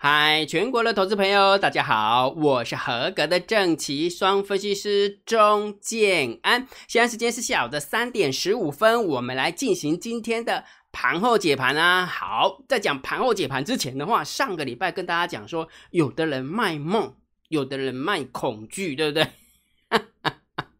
嗨，全国的投资朋友，大家好，我是合格的正奇双分析师钟建安。现在时间是下午的三点十五分，我们来进行今天的盘后解盘啊。好，在讲盘后解盘之前的话，上个礼拜跟大家讲说，有的人卖梦，有的人卖恐惧，对不对？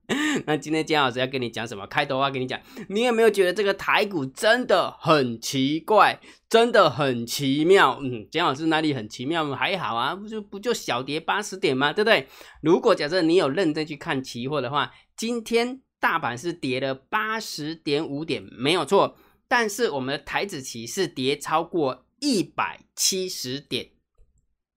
那今天姜老师要跟你讲什么？开头话跟你讲，你有没有觉得这个台股真的很奇怪，真的很奇妙？嗯，姜老师哪里很奇妙？还好啊，不就不就小跌八十点吗？对不对？如果假设你有认真去看期货的话，今天大盘是跌了八十点五点，没有错。但是我们的台子期是跌超过一百七十点，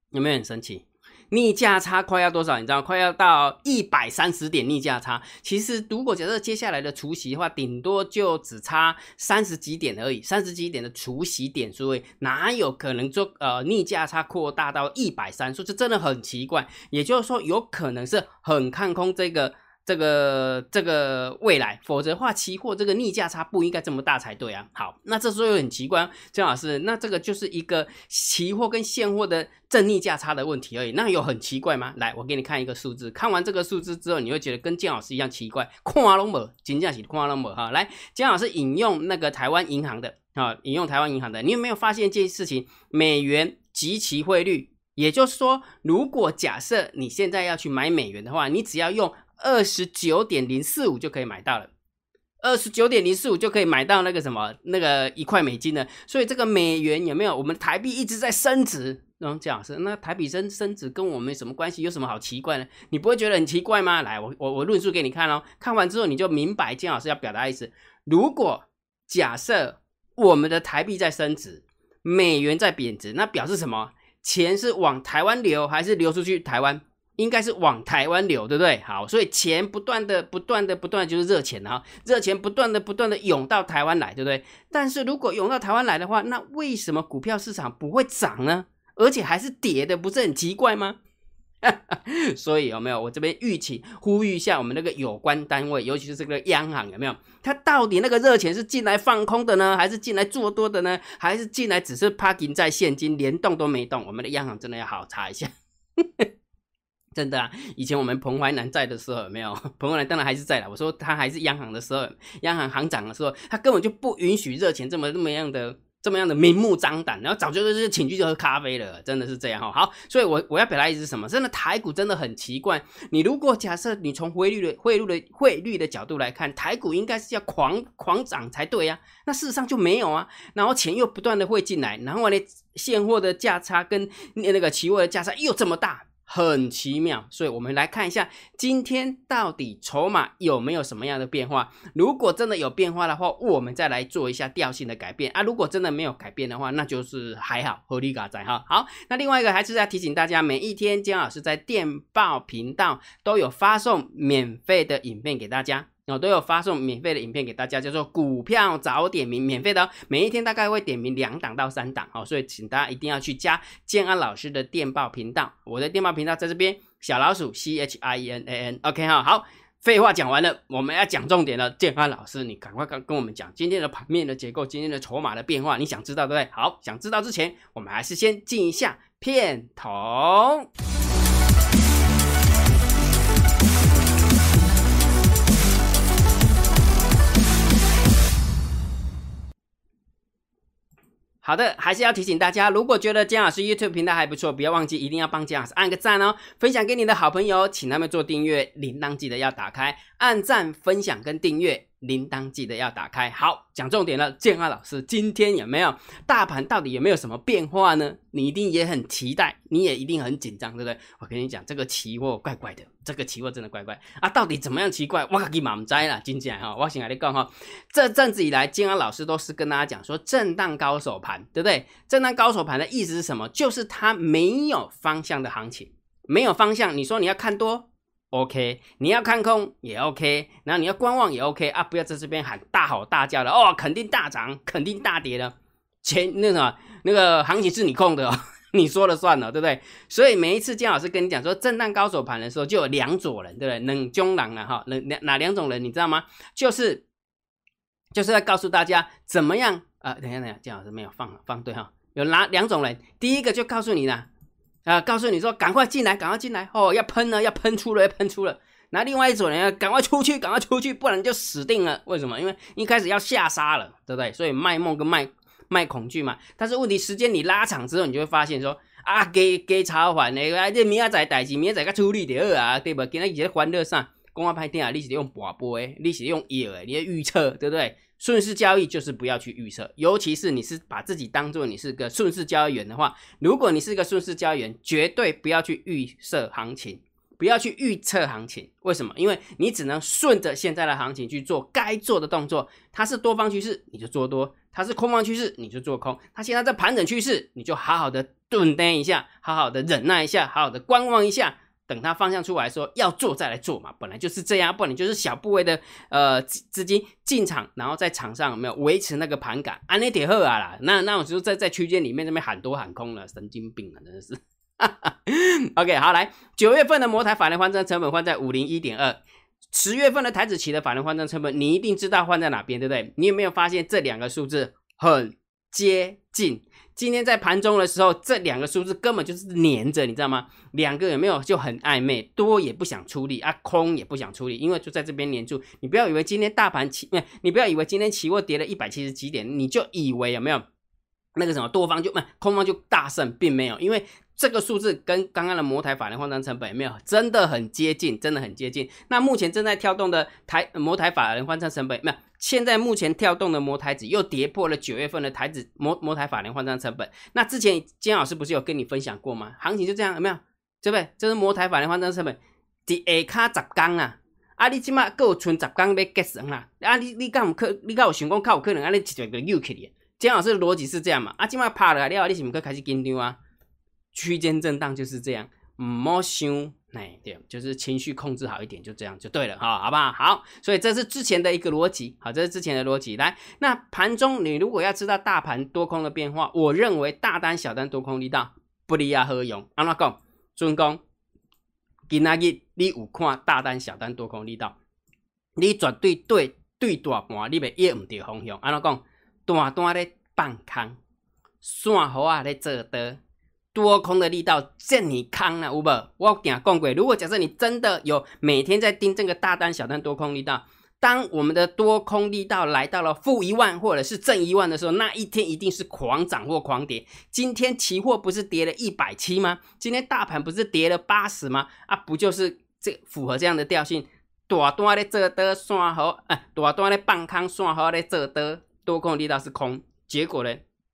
有没有很神奇？逆价差快要多少？你知道，快要到一百三十点逆价差。其实，如果假设接下来的除息的话，顶多就只差三十几点而已，三十几点的除息点数位，哪有可能做呃逆价差扩大到一百三？说这真的很奇怪。也就是说，有可能是很看空这个。这个这个未来，否则的话，期货这个逆价差不应该这么大才对啊。好，那这时候又很奇怪，姜老师，那这个就是一个期货跟现货的正逆价差的问题而已，那有很奇怪吗？来，我给你看一个数字，看完这个数字之后，你会觉得跟姜老师一样奇怪。夸龙某，金价是夸龙某哈。来，姜老师引用那个台湾银行的啊，引用台湾银行的，你有没有发现这件事情？美元及其汇率，也就是说，如果假设你现在要去买美元的话，你只要用。二十九点零四五就可以买到了，二十九点零四五就可以买到那个什么那个一块美金的，所以这个美元有没有？我们台币一直在升值，嗯，这样是那台币升升值跟我们什么关系？有什么好奇怪呢？你不会觉得很奇怪吗？来，我我我论述给你看哦，看完之后你就明白金老师要表达意思。如果假设我们的台币在升值，美元在贬值，那表示什么？钱是往台湾流还是流出去台湾？应该是往台湾流，对不对？好，所以钱不断的、不断的、不断就是热钱啊，热钱不断的、不断的涌到台湾来，对不对？但是如果涌到台湾来的话，那为什么股票市场不会涨呢？而且还是跌的，不是很奇怪吗？所以有没有？我这边预期呼吁一下我们那个有关单位，尤其是这个央行，有没有？它到底那个热钱是进来放空的呢，还是进来做多的呢？还是进来只是 parking 在现金，连动都没动？我们的央行真的要好好查一下。真的啊，以前我们彭淮南在的时候没有？彭淮南当然还是在了。我说他还是央行的时候，央行行长的时候，他根本就不允许热钱这么这么样的这么样的明目张胆，然后早就是请去就喝咖啡了，真的是这样哈。好，所以我我要表达意思是什么？真的台股真的很奇怪。你如果假设你从汇率的汇率的汇率的角度来看，台股应该是要狂狂涨才对呀。那事实上就没有啊。然后钱又不断的汇进来，然后呢，现货的价差跟那个期货的价差又这么大。很奇妙，所以我们来看一下今天到底筹码有没有什么样的变化。如果真的有变化的话，我们再来做一下调性的改变啊。如果真的没有改变的话，那就是还好，合理嘎在哈。好，那另外一个还是要提醒大家，每一天江老师在电报频道都有发送免费的影片给大家。我都有发送免费的影片给大家，叫做股票早点名，免费的哦。每一天大概会点名两档到三档哦，所以请大家一定要去加建安老师的电报频道。我的电报频道在这边，小老鼠 C H I E N A N OK 哈。好，废话讲完了，我们要讲重点了。建安老师，你赶快跟跟我们讲今天的盘面的结构，今天的筹码的变化，你想知道对不对？好，想知道之前，我们还是先进一下片头。好的，还是要提醒大家，如果觉得姜老师 YouTube 频道还不错，不要忘记一定要帮姜老师按个赞哦，分享给你的好朋友，请他们做订阅，铃铛记得要打开，按赞、分享跟订阅。铃铛记得要打开。好，讲重点了，建安老师，今天有没有大盘到底有没有什么变化呢？你一定也很期待，你也一定很紧张，对不对？我跟你讲，这个期货怪怪的，这个期货真的怪怪啊！到底怎么样奇怪？我给满栽了，今天哈，我先来你讲哈，这阵子以来，建安老师都是跟大家讲说，震荡高手盘，对不对？震荡高手盘的意思是什么？就是它没有方向的行情，没有方向。你说你要看多？OK，你要看空也 OK，然后你要观望也 OK 啊！不要在这边喊大吼大叫的哦，肯定大涨，肯定大跌的，钱那个那个行情是你控的，哦，你说了算了，对不对？所以每一次姜老师跟你讲说震荡高手盘的时候，就有两组人，对不对？冷中狼了哈，哪哪哪两种人你知道吗？就是就是在告诉大家怎么样啊？等一下等一下，姜老师没有放放对哈。有哪两种人？第一个就告诉你了，啊，告诉你说赶快进来，赶快进来哦，要喷了，要喷出了，要喷出了。那另外一种人赶快出去，赶快出去，不然就死定了。为什么？因为一开始要下杀了，对不对？所以卖梦跟卖卖恐惧嘛。但是问题时间你拉长之后，你就会发现说啊，给给茶还的，啊，这明仔载代志，明仔载个处理掉啊，对不？今日在欢乐上，公安拍电啊，你是用卜卜诶，你是用药诶，你的预测，对不对？顺势交易就是不要去预测，尤其是你是把自己当做你是个顺势交易员的话，如果你是个顺势交易员，绝对不要去预设行情，不要去预测行情。为什么？因为你只能顺着现在的行情去做该做的动作。它是多方趋势，你就做多；它是空方趋势，你就做空。它现在在盘整趋势，你就好好的蹲待一下，好好的忍耐一下，好好的观望一下。等它方向出来说要做再来做嘛，本来就是这样，不然就是小部位的呃资金进场，然后在场上有没有维持那个盘感，安内点赫啊啦，那那我就在在区间里面那边喊多喊空了，神经病啊，真的是。OK，好来，九月份的摩台法人换证成本换在五零一点二，十月份的台子期的法人换证成本，你一定知道换在哪边，对不对？你有没有发现这两个数字很接近？今天在盘中的时候，这两个数字根本就是连着，你知道吗？两个有没有就很暧昧，多也不想出力啊，空也不想出力，因为就在这边黏住。你不要以为今天大盘期，你不要以为今天期货跌了一百七十几点，你就以为有没有那个什么多方就不空方就大胜，并没有，因为。这个数字跟刚刚的摩台法人换仓成本有没有真的很接近？真的很接近。那目前正在跳动的台摩台法人换仓成本没有？现在目前跳动的摩台子又跌破了九月份的台子摩摩台法人换仓成本。那之前金老师不是有跟你分享过吗？行情就这样有没有？对不对？这是摩台法人换仓成本第下卡十缸啊！啊，你起码够存十缸要结成啊！啊，你你敢有可？你敢有想讲靠有可能啊？你直接个扭起的？姜老师的逻辑是这样嘛？啊，今晚趴了了，你是不是开始紧张啊？区间震荡就是这样，莫想哎，对，就是情绪控制好一点，就这样就对了哈，好不好？好，所以这是之前的一个逻辑，好，这是之前的逻辑。来，那盘中你如果要知道大盘多空的变化，我认为大单、小单多空力道不利亚何用？安怎讲？尊公，今仔日你有看大单、小单多空力道，你绝对对对大盘你袂约唔对方向。安怎讲？大单咧放空，散户啊咧做多。多空的力道震你康啊，有无？我讲讲过，如果假设你真的有每天在盯这个大单、小单多空力道，当我们的多空力道来到了负一万或者是正一万的时候，那一天一定是狂涨或狂跌。今天期货不是跌了一百七吗？今天大盘不是跌了八十吗？啊，不就是这符合这样的调性？大单的做多算好，哎，大单的半空算好的做多，多空力道是空，结果呢？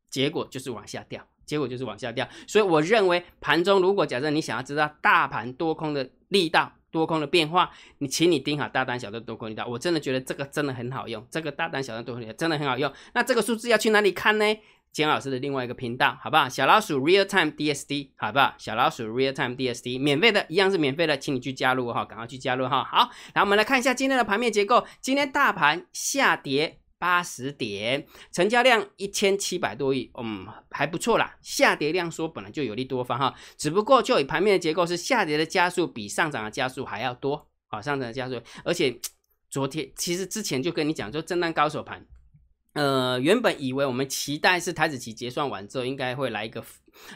结果就是往下掉。结果就是往下掉，所以我认为盘中如果假设你想要知道大盘多空的力道、多空的变化，你请你盯好大单、小单多空力道。我真的觉得这个真的很好用，这个大单、小单多空力道真的很好用。那这个数字要去哪里看呢？姜老师的另外一个频道，好不好？小老鼠 Real Time DSD，好不好？小老鼠 Real Time DSD，免费的，一样是免费的，请你去加入哈，赶快去加入哈。好，然后我们来看一下今天的盘面结构，今天大盘下跌。八十点，成交量一千七百多亿，嗯，还不错啦。下跌量说本来就有利多方哈，只不过就以盘面的结构是下跌的加速比上涨的加速还要多，啊，上涨的加速，而且 昨天其实之前就跟你讲，就震荡高手盘。呃，原本以为我们期待是台子期结算完之后，应该会来一个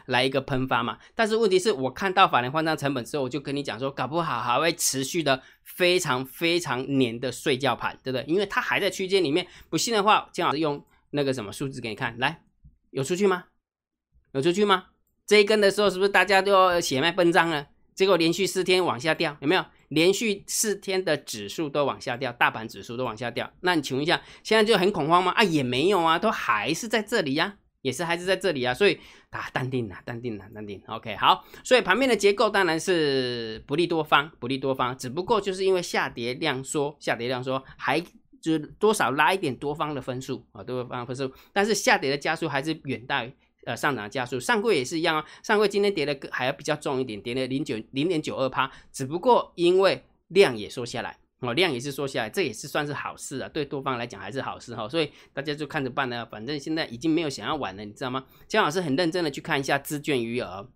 来一个喷发嘛。但是问题是我看到法人换仓成本之后，我就跟你讲说，搞不好还会持续的非常非常黏的睡觉盘，对不对？因为它还在区间里面。不信的话，金老师用那个什么数字给你看，来，有出去吗？有出去吗？这一根的时候，是不是大家都要血脉奔张了？结果连续四天往下掉，有没有？连续四天的指数都往下掉，大盘指数都往下掉。那你请问一下，现在就很恐慌吗？啊，也没有啊，都还是在这里呀，也是还是在这里啊。所以啊，淡定啦，淡定啦，淡定。OK，好。所以盘面的结构当然是不利多方，不利多方。只不过就是因为下跌量缩，下跌量缩，还就是多少拉一点多方的分数啊，多方分数。但是下跌的加速还是远大于。呃，上涨加速，上柜也是一样啊。上柜今天跌的还要比较重一点，跌了零九零点九二趴。只不过因为量也缩下来，哦，量也是缩下来，这也是算是好事啊。对多方来讲还是好事哈。所以大家就看着办呢。反正现在已经没有想要玩了，你知道吗？姜老师很认真的去看一下资券余额，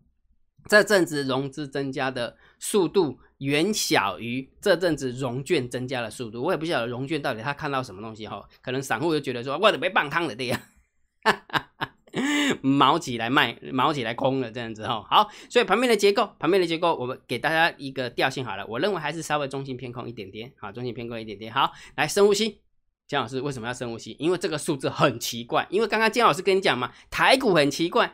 这阵子融资增加的速度远小于这阵子融券增加的速度。我也不晓得融券到底他看到什么东西哈。可能散户就觉得说，我准备半康了对呀。哈哈 毛起来卖，毛起来空了这样子哈。好，所以盘面的结构，盘面的结构，我们给大家一个调性好了。我认为还是稍微中性偏空一点点，好，中性偏空一点点。好，来深呼吸。姜老师为什么要深呼吸？因为这个数字很奇怪。因为刚刚姜老师跟你讲嘛，台股很奇怪，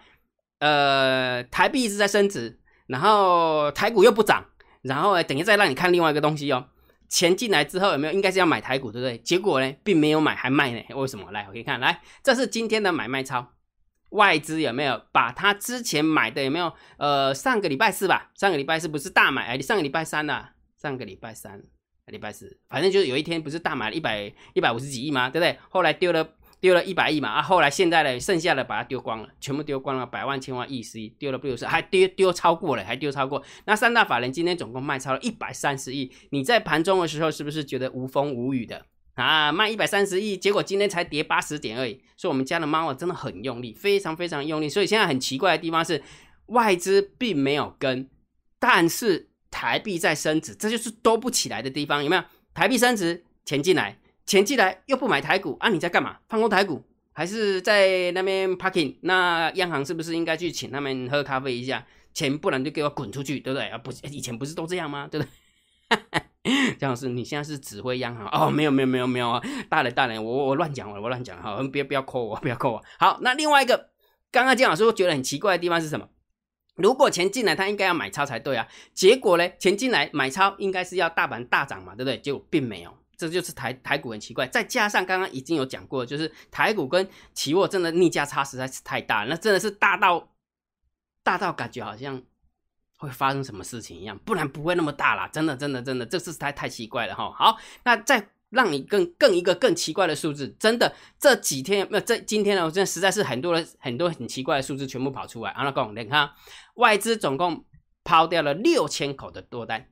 呃，台币一直在升值，然后台股又不涨，然后等一下再让你看另外一个东西哦。钱进来之后有没有？应该是要买台股，对不对？结果呢，并没有买，还卖呢？为什么？来，我给你看，来，这是今天的买卖操，外资有没有把他之前买的有没有？呃，上个礼拜四吧，上个礼拜四不是大买？哎，上个礼拜三呐，上个礼拜三、礼拜四，反正就是有一天不是大买了一百一百五十几亿吗？对不对？后来丢了。丢了一百亿嘛啊，后来现在呢，剩下的把它丢光了，全部丢光了，百万千万亿十亿丢了不就是，还丢丢超过了，还丢超过。那三大法人今天总共卖超了一百三十亿，你在盘中的时候是不是觉得无风无雨的啊？卖一百三十亿，结果今天才跌八十点而已。所以我们家的猫啊真的很用力，非常非常用力。所以现在很奇怪的地方是，外资并没有跟，但是台币在升值，这就是都不起来的地方，有没有？台币升值，钱进来。钱进来又不买台股啊？你在干嘛？放空台股还是在那边 parking？那央行是不是应该去请他们喝咖啡一下？钱不然就给我滚出去，对不对？啊，不，以前不是都这样吗？对不对？姜老师，你现在是指挥央行哦？没有没有没有没有啊！大人大人，我我乱讲我我乱讲哈，不要不要扣我，不要扣我。好，那另外一个，刚刚姜老师觉得很奇怪的地方是什么？如果钱进来，他应该要买超才对啊。结果呢，钱进来买超应该是要大盘大涨嘛，对不对？结果并没有。这就是台台股很奇怪，再加上刚刚已经有讲过，就是台股跟期货真的逆价差实在是太大，那真的是大到大到感觉好像会发生什么事情一样，不然不会那么大啦，真的真的真的，这是太太奇怪了哈。好，那再让你更更一个更奇怪的数字，真的这几天那这今天呢，我真的实在是很多人很多很奇怪的数字全部跑出来，阿拉贡，你看外资总共抛掉了六千口的多单。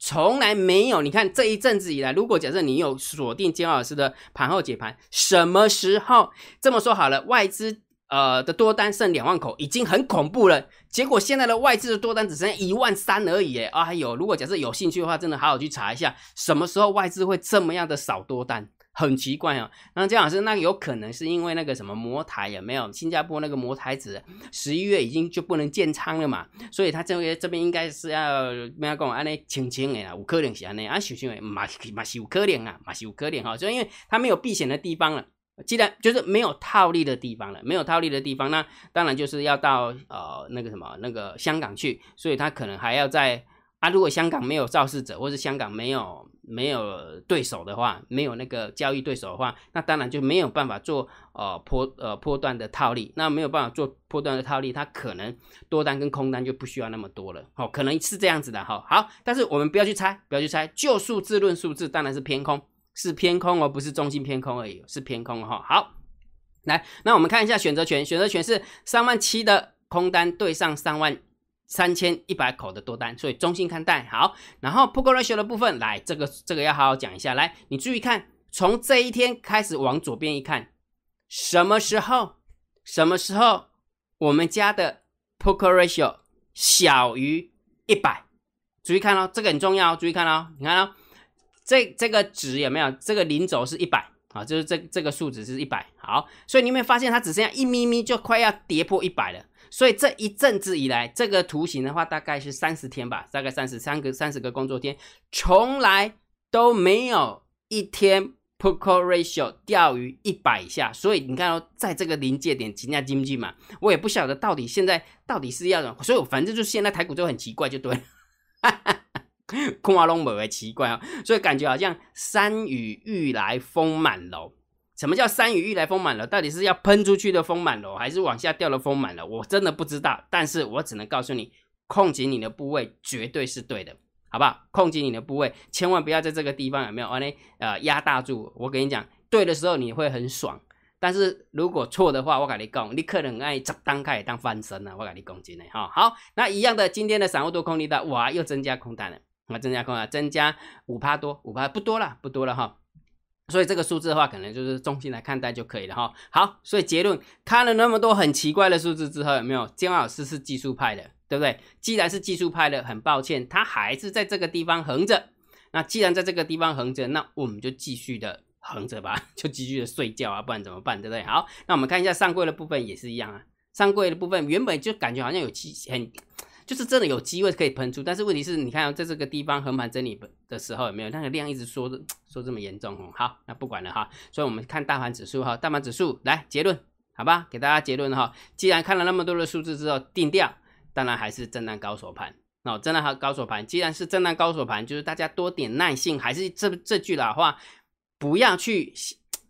从来没有，你看这一阵子以来，如果假设你有锁定金老师的盘后解盘，什么时候这么说好了，外资呃的多单剩两万口，已经很恐怖了。结果现在的外资的多单只剩一万三而已，哎呦，如果假设有兴趣的话，真的好好去查一下，什么时候外资会这么样的少多单。很奇怪哦，那姜老师，那有可能是因为那个什么摩台有没有？新加坡那个摩台子十一月已经就不能建仓了嘛，所以他这边这边应该是要不要跟我安尼清清的啦，有可能是安尼啊，小心诶，马马是有可能啊，马是有可能哈，就因为他没有避险的地方了，既然就是没有套利的地方了，没有套利的地方，那当然就是要到呃那个什么那个香港去，所以他可能还要在啊，如果香港没有肇事者，或是香港没有。没有对手的话，没有那个交易对手的话，那当然就没有办法做呃波呃波段的套利。那没有办法做波段的套利，他可能多单跟空单就不需要那么多了。好，可能是这样子的哈。好，但是我们不要去猜，不要去猜，就数字论数字，当然是偏空，是偏空而不是中性偏空而已，是偏空哈。好，来，那我们看一下选择权，选择权是三万七的空单对上三万。三千一百口的多单，所以中性看待。好，然后 p o k ratio 的部分，来这个这个要好好讲一下。来，你注意看，从这一天开始往左边一看，什么时候什么时候我们家的 p o k ratio 小于一百？注意看哦，这个很重要。注意看哦，你看哦，这这个值有没有？这个零轴是一百啊，就是这这个数值是一百。好，所以你有没有发现它只剩下一咪咪就快要跌破一百了？所以这一阵子以来，这个图形的话，大概是三十天吧，大概三十三个三十个工作天，从来都没有一天 p o k o ratio 掉于一百以下。所以你看哦，在这个临界点，金价经济嘛，我也不晓得到底现在到底是要什么，所以我反正就是现在台股就很奇怪，就对了。哈哈，空啊龙没奇怪啊，所以感觉好像山雨欲来风满楼。什么叫山雨欲来风满楼？到底是要喷出去的风满楼，还是往下掉的风满楼？我真的不知道。但是我只能告诉你，控紧你的部位绝对是对的，好不好？控紧你的部位，千万不要在这个地方有没有？完呢？呃，压大住。我跟你讲，对的时候你会很爽，但是如果错的话，我跟你讲，你可能爱十单开当翻身了。我跟你讲真的哈。好，那一样的，今天的散户多空力的，哇，又增加空单了，啊，增加空啊，增加五趴多，五趴不多了，不多了哈。所以这个数字的话，可能就是中心来看待就可以了哈。好，所以结论看了那么多很奇怪的数字之后，有没有？姜老师是技术派的，对不对？既然是技术派的，很抱歉，他还是在这个地方横着。那既然在这个地方横着，那我们就继续的横着吧，就继续的睡觉啊，不然怎么办？对不对？好，那我们看一下上柜的部分也是一样啊。上柜的部分原本就感觉好像有机很，就是真的有机会可以喷出，但是问题是你看在这个地方横盘整理的时候有没有那个量一直说的说这么严重哦？好，那不管了哈，所以我们看大盘指数哈，大盘指数来结论，好吧，给大家结论哈。既然看了那么多的数字之后定调，当然还是震荡高手盘。哦，震荡高手盘，既然是震荡高手盘，就是大家多点耐性，还是这这句老话，不要去，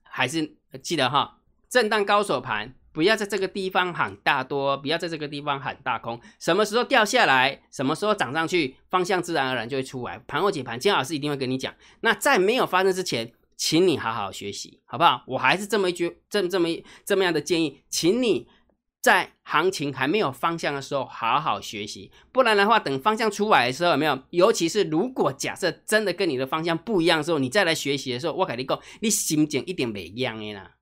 还是记得哈，震荡高手盘，不要在这个地方喊大多，不要在这个地方喊大空，什么时候掉下来，什么时候涨上去，方向自然而然就会出来。盘后解盘，金老师一定会跟你讲。那在没有发生之前，请你好好学习，好不好？我还是这么一句，这么这么这么样的建议，请你。在行情还没有方向的时候，好好学习，不然的话，等方向出来的时候，有没有？尤其是如果假设真的跟你的方向不一样的时候，你再来学习的时候，我跟你讲，你心情一定不一样的啦。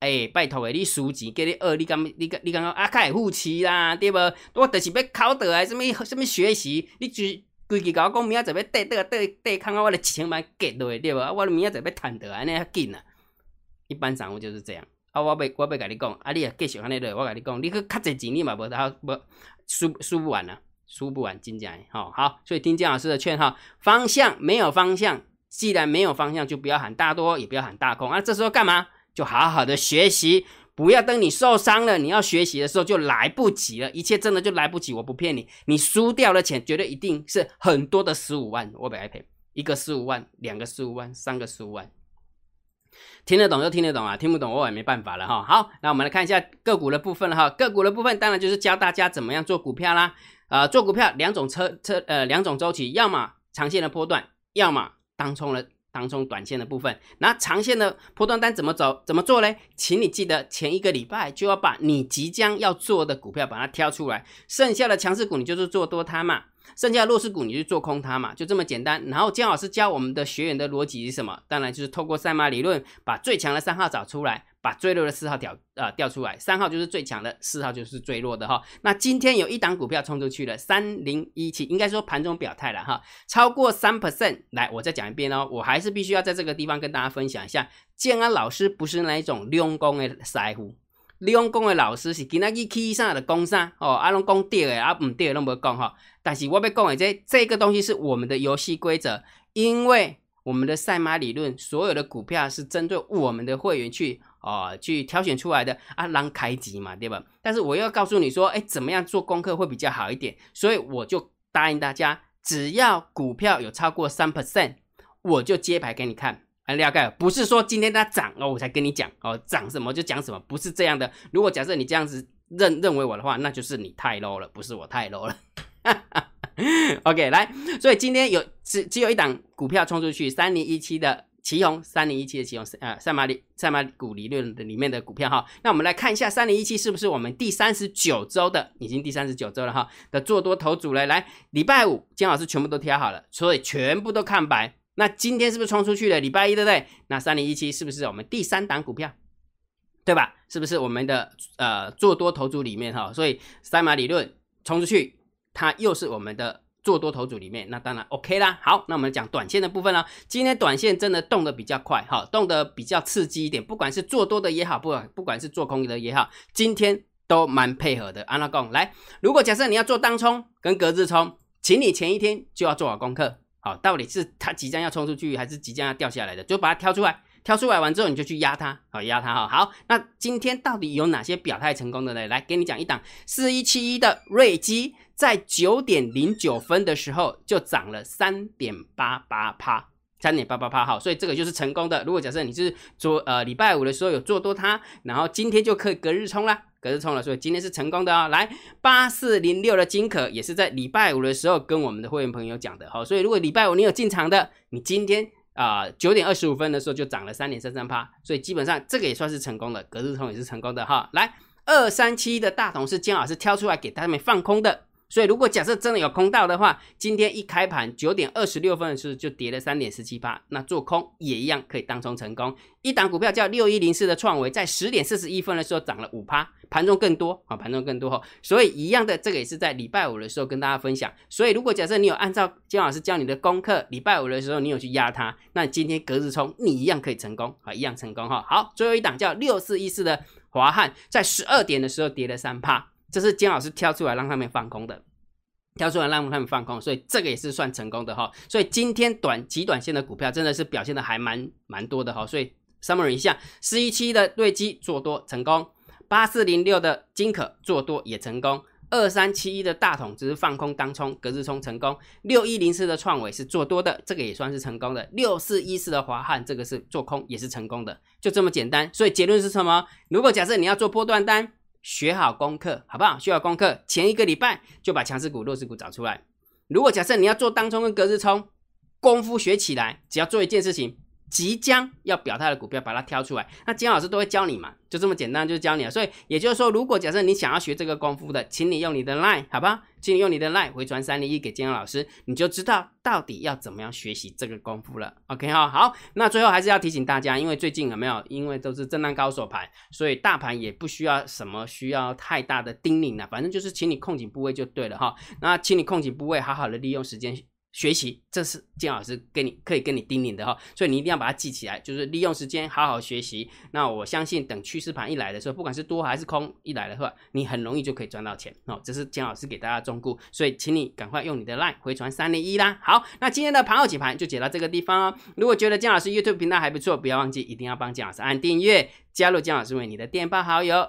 哎，拜托的，你书籍给你学，你敢你刚你刚刚啊，开富气啦，对不？我就是要考得啊，什么什么学习，你就规矩甲我讲，明仔就要对对对对看我的一千万给对，对不？我明仔就要赚得安尼较紧啊。一般散户就是这样。啊，我袂我袂甲你讲，啊，你也继续安尼落，我甲你讲，你去较侪钱，你嘛无得无输输不完啊，输不完，真正诶，吼好，所以听姜老师的劝哈，方向没有方向，既然没有方向，就不要喊大多，也不要喊大空啊，这时候干嘛？就好好的学习，不要等你受伤了，你要学习的时候就来不及了，一切真的就来不及，我不骗你，你输掉的钱绝对一定是很多的十五万，我不爱赔，一个十五万，两个十五万，三个十五万。听得懂就听得懂啊，听不懂我也没办法了哈。好，那我们来看一下个股的部分了哈。个股的部分当然就是教大家怎么样做股票啦。呃，做股票两种车车呃两种周期，要么长线的波段，要么当冲的当中短线的部分。那长线的波段单怎么走怎么做嘞？请你记得前一个礼拜就要把你即将要做的股票把它挑出来，剩下的强势股你就是做多它嘛。剩下弱势股你就做空它嘛，就这么简单。然后姜老师教我们的学员的逻辑是什么？当然就是透过赛马理论，把最强的三号找出来，把最弱的四号调啊调出来。三号就是最强的，四号就是最弱的哈。那今天有一档股票冲出去了，三零一七，应该说盘中表态了哈，超过三 percent。来，我再讲一遍哦，我还是必须要在这个地方跟大家分享一下，建安老师不是那一种用功的师傅。利用讲的老师是今仔日起上的讲啥哦，啊拢讲对的，啊唔对的拢无讲哈。但是我要讲的这这个东西是我们的游戏规则，因为我们的赛马理论，所有的股票是针对我们的会员去哦去挑选出来的啊，让开机嘛，对吧？但是我要告诉你说，哎，怎么样做功课会比较好一点？所以我就答应大家，只要股票有超过三 percent，我就揭牌给你看。了解，不是说今天它涨哦，我才跟你讲哦，涨什么就讲什么，不是这样的。如果假设你这样子认认为我的话，那就是你太 low 了，不是我太 low 了。OK，来，所以今天有只只有一档股票冲出去，三零一七的旗红，三零一七的旗红，呃，赛马里赛马股理论的里面的股票哈。那我们来看一下三零一七是不是我们第三十九周的，已经第三十九周了哈的做多头组了。来，礼拜五姜老师全部都挑好了，所以全部都看白。那今天是不是冲出去了？礼拜一对不对？那三零一七是不是我们第三档股票？对吧？是不是我们的呃做多头组里面哈？所以三马理论冲出去，它又是我们的做多头组里面，那当然 OK 啦。好，那我们讲短线的部分呢？今天短线真的动得比较快哈，动得比较刺激一点，不管是做多的也好，不不管是做空的也好，今天都蛮配合的。阿拉贡来，如果假设你要做当冲跟隔日冲，请你前一天就要做好功课。好，到底是它即将要冲出去，还是即将要掉下来的？就把它挑出来，挑出来完之后，你就去压它，好压它哈。好，那今天到底有哪些表态成功的呢？来，给你讲一档四一七一的瑞基，在九点零九分的时候就涨了三点八八趴，三点八八趴哈。所以这个就是成功的。如果假设你是做呃礼拜五的时候有做多它，然后今天就可以隔日冲啦。隔日冲了，所以今天是成功的哦。来，八四零六的金可也是在礼拜五的时候跟我们的会员朋友讲的，好，所以如果礼拜五你有进场的，你今天啊九点二十五分的时候就涨了三点三三趴，所以基本上这个也算是成功的，隔日冲也是成功的哈。来，二三七的大同是姜老师挑出来给他们放空的。所以，如果假设真的有空到的话，今天一开盘九点二十六分的时候就跌了三点十七八，那做空也一样可以当冲成功。一档股票叫六一零四的创维，在十点四十一分的时候涨了五趴，盘中更多啊，盘中更多哈。所以一样的，这个也是在礼拜五的时候跟大家分享。所以，如果假设你有按照姜老师教你的功课，礼拜五的时候你有去压它，那今天隔日冲你一样可以成功啊，一样成功哈。好，最后一档叫六四一四的华汉在十二点的时候跌了三趴，这是姜老师挑出来让他们放空的，挑出来让他们放空，所以这个也是算成功的哈。所以今天短极短线的股票真的是表现的还蛮蛮多的哈。所以 summary 一下，四一七的瑞基做多成功，八四零六的金可做多也成功。二三七一的大桶只是放空当冲，隔日冲成功。六一零四的创伟是做多的，这个也算是成功的。六四一四的华汉这个是做空，也是成功的，就这么简单。所以结论是什么？如果假设你要做波段单，学好功课好不好？学好功课，前一个礼拜就把强势股、弱势股找出来。如果假设你要做当冲跟隔日冲，功夫学起来，只要做一件事情。即将要表态的股票，把它挑出来。那金老师都会教你嘛，就这么简单，就教你了。所以也就是说，如果假设你想要学这个功夫的，请你用你的 line 好吧，请你用你的 line 回传三零一给金老师，你就知道到底要怎么样学习这个功夫了。OK 哈，好，那最后还是要提醒大家，因为最近有没有，因为都是震荡高手盘，所以大盘也不需要什么需要太大的叮咛了，反正就是请你控紧部位就对了哈。那请你控紧部位，好好的利用时间。学习，这是金老师跟你可以跟你叮咛的哈，所以你一定要把它记起来，就是利用时间好好学习。那我相信等趋势盘一来的时候，不管是多还是空一来的话，你很容易就可以赚到钱哦。这是金老师给大家忠告，所以请你赶快用你的 line 回传三零一啦。好，那今天的盘后解盘就解到这个地方哦。如果觉得金老师 YouTube 频道还不错，不要忘记一定要帮金老师按订阅，加入金老师为你的电报好友，